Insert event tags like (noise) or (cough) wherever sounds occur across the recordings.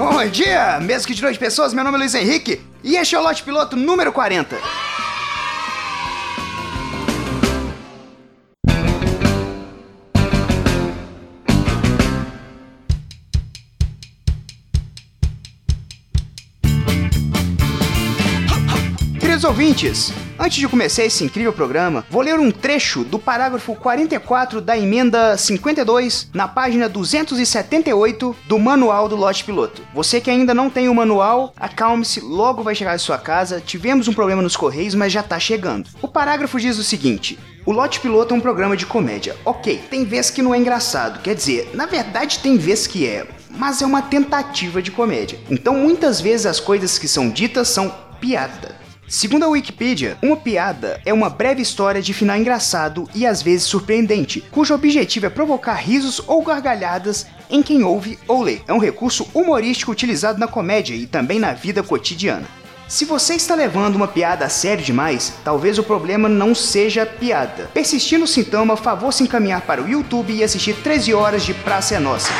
Bom dia, mesmo que de noite pessoas, meu nome é Luiz Henrique e este é o lote piloto número 40. Queridos ouvintes, antes de começar esse incrível programa, vou ler um trecho do parágrafo 44 da emenda 52 na página 278 do manual do lote piloto. Você que ainda não tem o manual, acalme-se, logo vai chegar à sua casa. Tivemos um problema nos correios, mas já tá chegando. O parágrafo diz o seguinte: o Lote Piloto é um programa de comédia. Ok, tem vezes que não é engraçado, quer dizer, na verdade tem vezes que é, mas é uma tentativa de comédia. Então muitas vezes as coisas que são ditas são piada. Segundo a Wikipedia, uma piada é uma breve história de final engraçado e às vezes surpreendente, cujo objetivo é provocar risos ou gargalhadas em quem ouve ou lê. É um recurso humorístico utilizado na comédia e também na vida cotidiana. Se você está levando uma piada a sério demais, talvez o problema não seja a piada. Persistindo o sintoma, favor se encaminhar para o YouTube e assistir 13 horas de Praça é Nossa.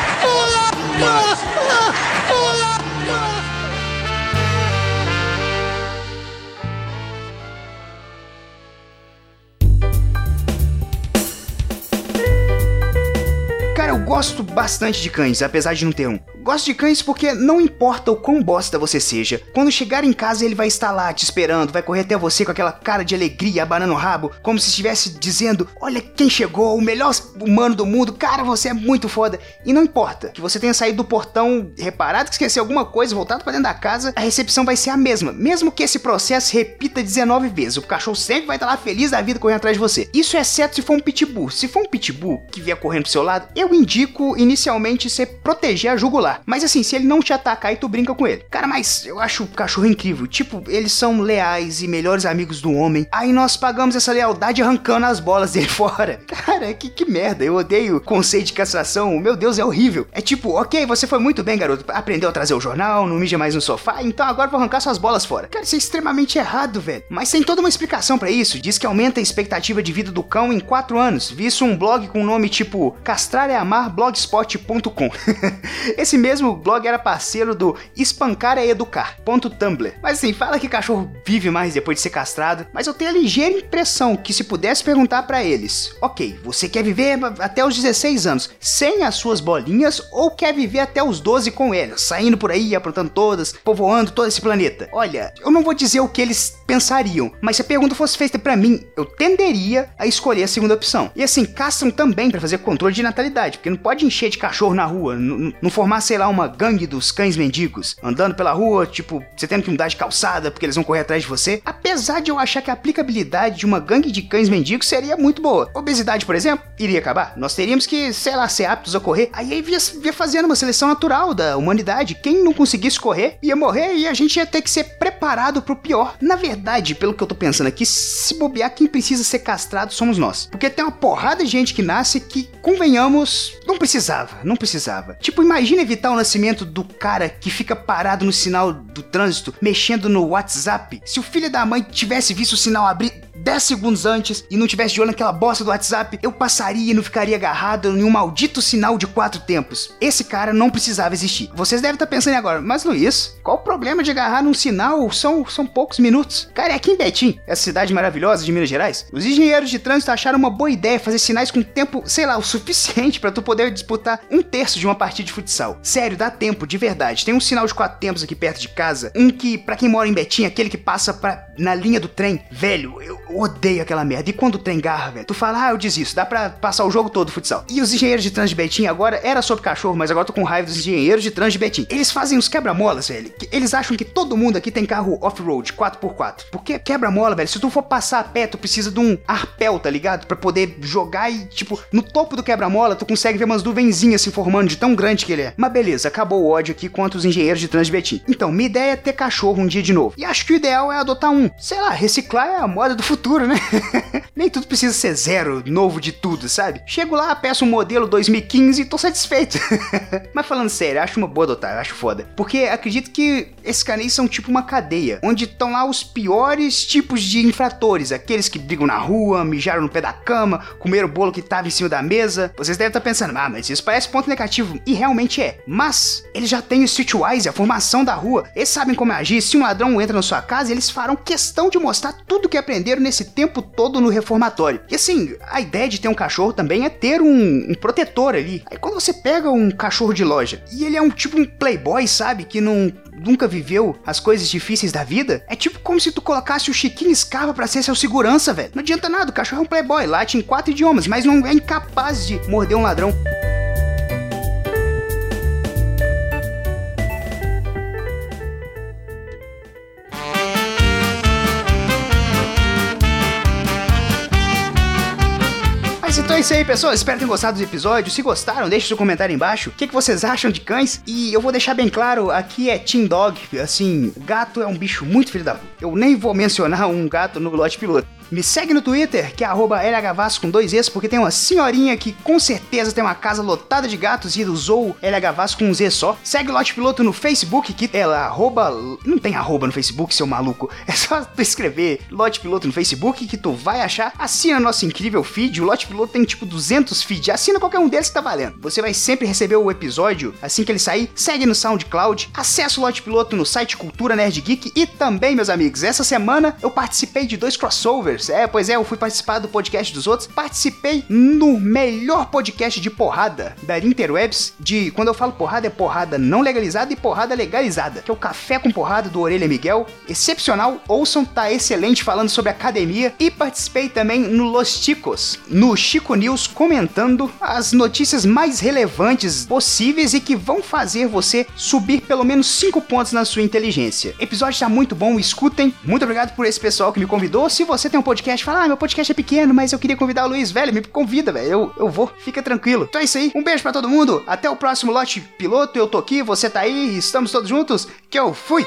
Gosto bastante de cães, apesar de não ter um. Gosto de cães porque não importa o quão bosta você seja, quando chegar em casa ele vai estar lá te esperando, vai correr até você com aquela cara de alegria, abanando o rabo, como se estivesse dizendo: Olha quem chegou, o melhor humano do mundo, cara, você é muito foda. E não importa que você tenha saído do portão, reparado que esqueceu alguma coisa, voltado para dentro da casa, a recepção vai ser a mesma, mesmo que esse processo repita 19 vezes. O cachorro sempre vai estar lá feliz da vida correndo atrás de você. Isso é exceto se for um pitbull. Se for um pitbull que vier correndo pro seu lado, eu indico inicialmente você proteger a jugular. Mas assim, se ele não te atacar e tu brinca com ele. Cara, mas eu acho o cachorro incrível. Tipo, eles são leais e melhores amigos do homem. Aí nós pagamos essa lealdade arrancando as bolas dele (laughs) fora. Cara, que, que merda. Eu odeio conceito de castração. Meu Deus, é horrível. É tipo, ok, você foi muito bem, garoto. Aprendeu a trazer o jornal, não mija mais no sofá, então agora vou arrancar suas bolas fora. Cara, isso é extremamente errado, velho. Mas tem toda uma explicação para isso. Diz que aumenta a expectativa de vida do cão em 4 anos. Vi isso um blog com o nome tipo Castrar é Amar blogspot.com. (laughs) Esse mesmo blog era parceiro do Espancar é Educar, Tumblr. Mas assim, fala que cachorro vive mais depois de ser castrado, mas eu tenho a ligeira impressão que se pudesse perguntar para eles, ok, você quer viver até os 16 anos sem as suas bolinhas ou quer viver até os 12 com elas, saindo por aí, aprontando todas, povoando todo esse planeta? Olha, eu não vou dizer o que eles pensariam, mas se a pergunta fosse feita para mim, eu tenderia a escolher a segunda opção. E assim, castram também para fazer controle de natalidade, porque não pode encher de cachorro na rua, não formar, sei lá, uma gangue dos cães mendigos, andando pela rua, tipo, você tendo que mudar de calçada porque eles vão correr atrás de você. Apesar de eu achar que a aplicabilidade de uma gangue de cães mendigos seria muito boa. Obesidade, por exemplo, iria acabar. Nós teríamos que, sei lá, ser aptos a correr. Aí via, via fazendo uma seleção natural da humanidade. Quem não conseguisse correr ia morrer e a gente ia ter que ser preparado pro pior. Na verdade, pelo que eu tô pensando aqui, se bobear, quem precisa ser castrado somos nós. Porque tem uma porrada de gente que nasce que, convenhamos, não precisava, não precisava. Tipo, imagina evitar o nascimento do cara que fica parado no sinal do trânsito, mexendo no WhatsApp. Se o filho da mãe tivesse visto o sinal abrir 10 segundos antes e não tivesse de olho naquela bosta do WhatsApp, eu passaria e não ficaria agarrado em um maldito sinal de quatro tempos. Esse cara não precisava existir. Vocês devem estar pensando agora, mas Luiz, qual o problema de agarrar num sinal? São, são poucos minutos. Cara, é aqui em Betim, essa cidade maravilhosa de Minas Gerais, os engenheiros de trânsito acharam uma boa ideia fazer sinais com tempo, sei lá, o suficiente para tu poder disputar um terço de uma partida de futsal. Sério, dá tempo, de verdade. Tem um sinal de quatro tempos aqui perto de casa, um que, para quem mora em Betim, aquele que passa pra, na linha do trem. Velho, eu odeio aquela merda. E quando o trem garra, velho, tu fala, ah, eu desisto, dá pra passar o jogo todo futsal. E os engenheiros de trânsito de Betim agora era sobre cachorro, mas agora tô com raiva dos engenheiros de trânsito de Betim. Eles fazem os quebra-molas, velho. Eles acham que todo mundo aqui tem carro off-road, 4x4. Porque quebra-mola, velho, se tu for passar a pé, tu precisa de um arpel, tá ligado? Pra poder jogar e, tipo, no topo do quebra-mola, tu consegue ver umas nuvenzinhas se formando de tão grande que ele é. Mas beleza, acabou o ódio aqui contra os engenheiros de trânsito de Betim. Então, minha ideia é ter cachorro um dia de novo. E acho que o ideal é adotar um. Sei lá, reciclar é a moda do futuro, né? (laughs) Nem tudo precisa ser zero, novo de tudo, sabe? Chego lá, peço um modelo 2015 e tô satisfeito. (laughs) Mas falando sério, acho uma boa adotar, acho foda. Porque acredito que esses canis são tipo uma cadeia, onde estão lá os piores tipos de infratores, aqueles que brigam na rua, mijaram no pé da cama, comeram o bolo que tava em cima da mesa. Vocês devem estar pensando, ah, mas isso parece ponto negativo. E realmente é. Mas eles já têm o Streetwise, a formação da rua. Eles sabem como agir. Se um ladrão entra na sua casa, eles farão questão de mostrar tudo que aprenderam nesse tempo todo no reformatório. E assim, a ideia de ter um cachorro também é ter um, um protetor ali. Aí quando você pega um cachorro de loja e ele é um tipo um playboy, sabe? Que não nunca viveu as coisas difíceis da vida, é tipo como se tu colocasse o Chiquinho Scarpa pra ser seu segurança, velho. Não adianta nada, o cachorro é um playboy, late em quatro idiomas, mas não é incapaz de morder um ladrão. É isso aí, pessoal. Espero que tenham gostado do episódio. Se gostaram, deixe seu comentário embaixo. O que, que vocês acham de cães? E eu vou deixar bem claro, aqui é Team Dog. Assim, gato é um bicho muito filho da puta. Eu nem vou mencionar um gato no lote piloto. Me segue no Twitter, que é LHVasco com dois Es, porque tem uma senhorinha que com certeza tem uma casa lotada de gatos e usou LHVasco com um Z só. Segue o Lote Piloto no Facebook, que é arroba... Não tem arroba no Facebook, seu maluco. (laughs) É só tu escrever Lote Piloto no Facebook que tu vai achar. Assina nosso incrível feed. O Lote Piloto tem tipo 200 feeds. Assina qualquer um deles que tá valendo. Você vai sempre receber o episódio assim que ele sair. Segue no SoundCloud. Acesse o Lote Piloto no site Cultura Nerd Geek. E também, meus amigos, essa semana eu participei de dois crossovers. É, pois é, eu fui participar do podcast dos outros. Participei no melhor podcast de porrada da Interwebs. De quando eu falo porrada, é porrada não legalizada e porrada legalizada. Que é o Café com Porrada do Orelha Miguel. Excepcional, ouçam, tá excelente falando sobre academia. E participei também no Los Ticos, no Chico News, comentando as notícias mais relevantes possíveis e que vão fazer você subir pelo menos 5 pontos na sua inteligência. O episódio tá muito bom, escutem. Muito obrigado por esse pessoal que me convidou. Se você tem um podcast, fala, ah, meu podcast é pequeno, mas eu queria convidar o Luiz, velho, me convida, velho. Eu, eu vou, fica tranquilo. Então é isso aí, um beijo para todo mundo. Até o próximo lote piloto. Eu tô aqui, você tá aí, estamos todos juntos. Que eu fui!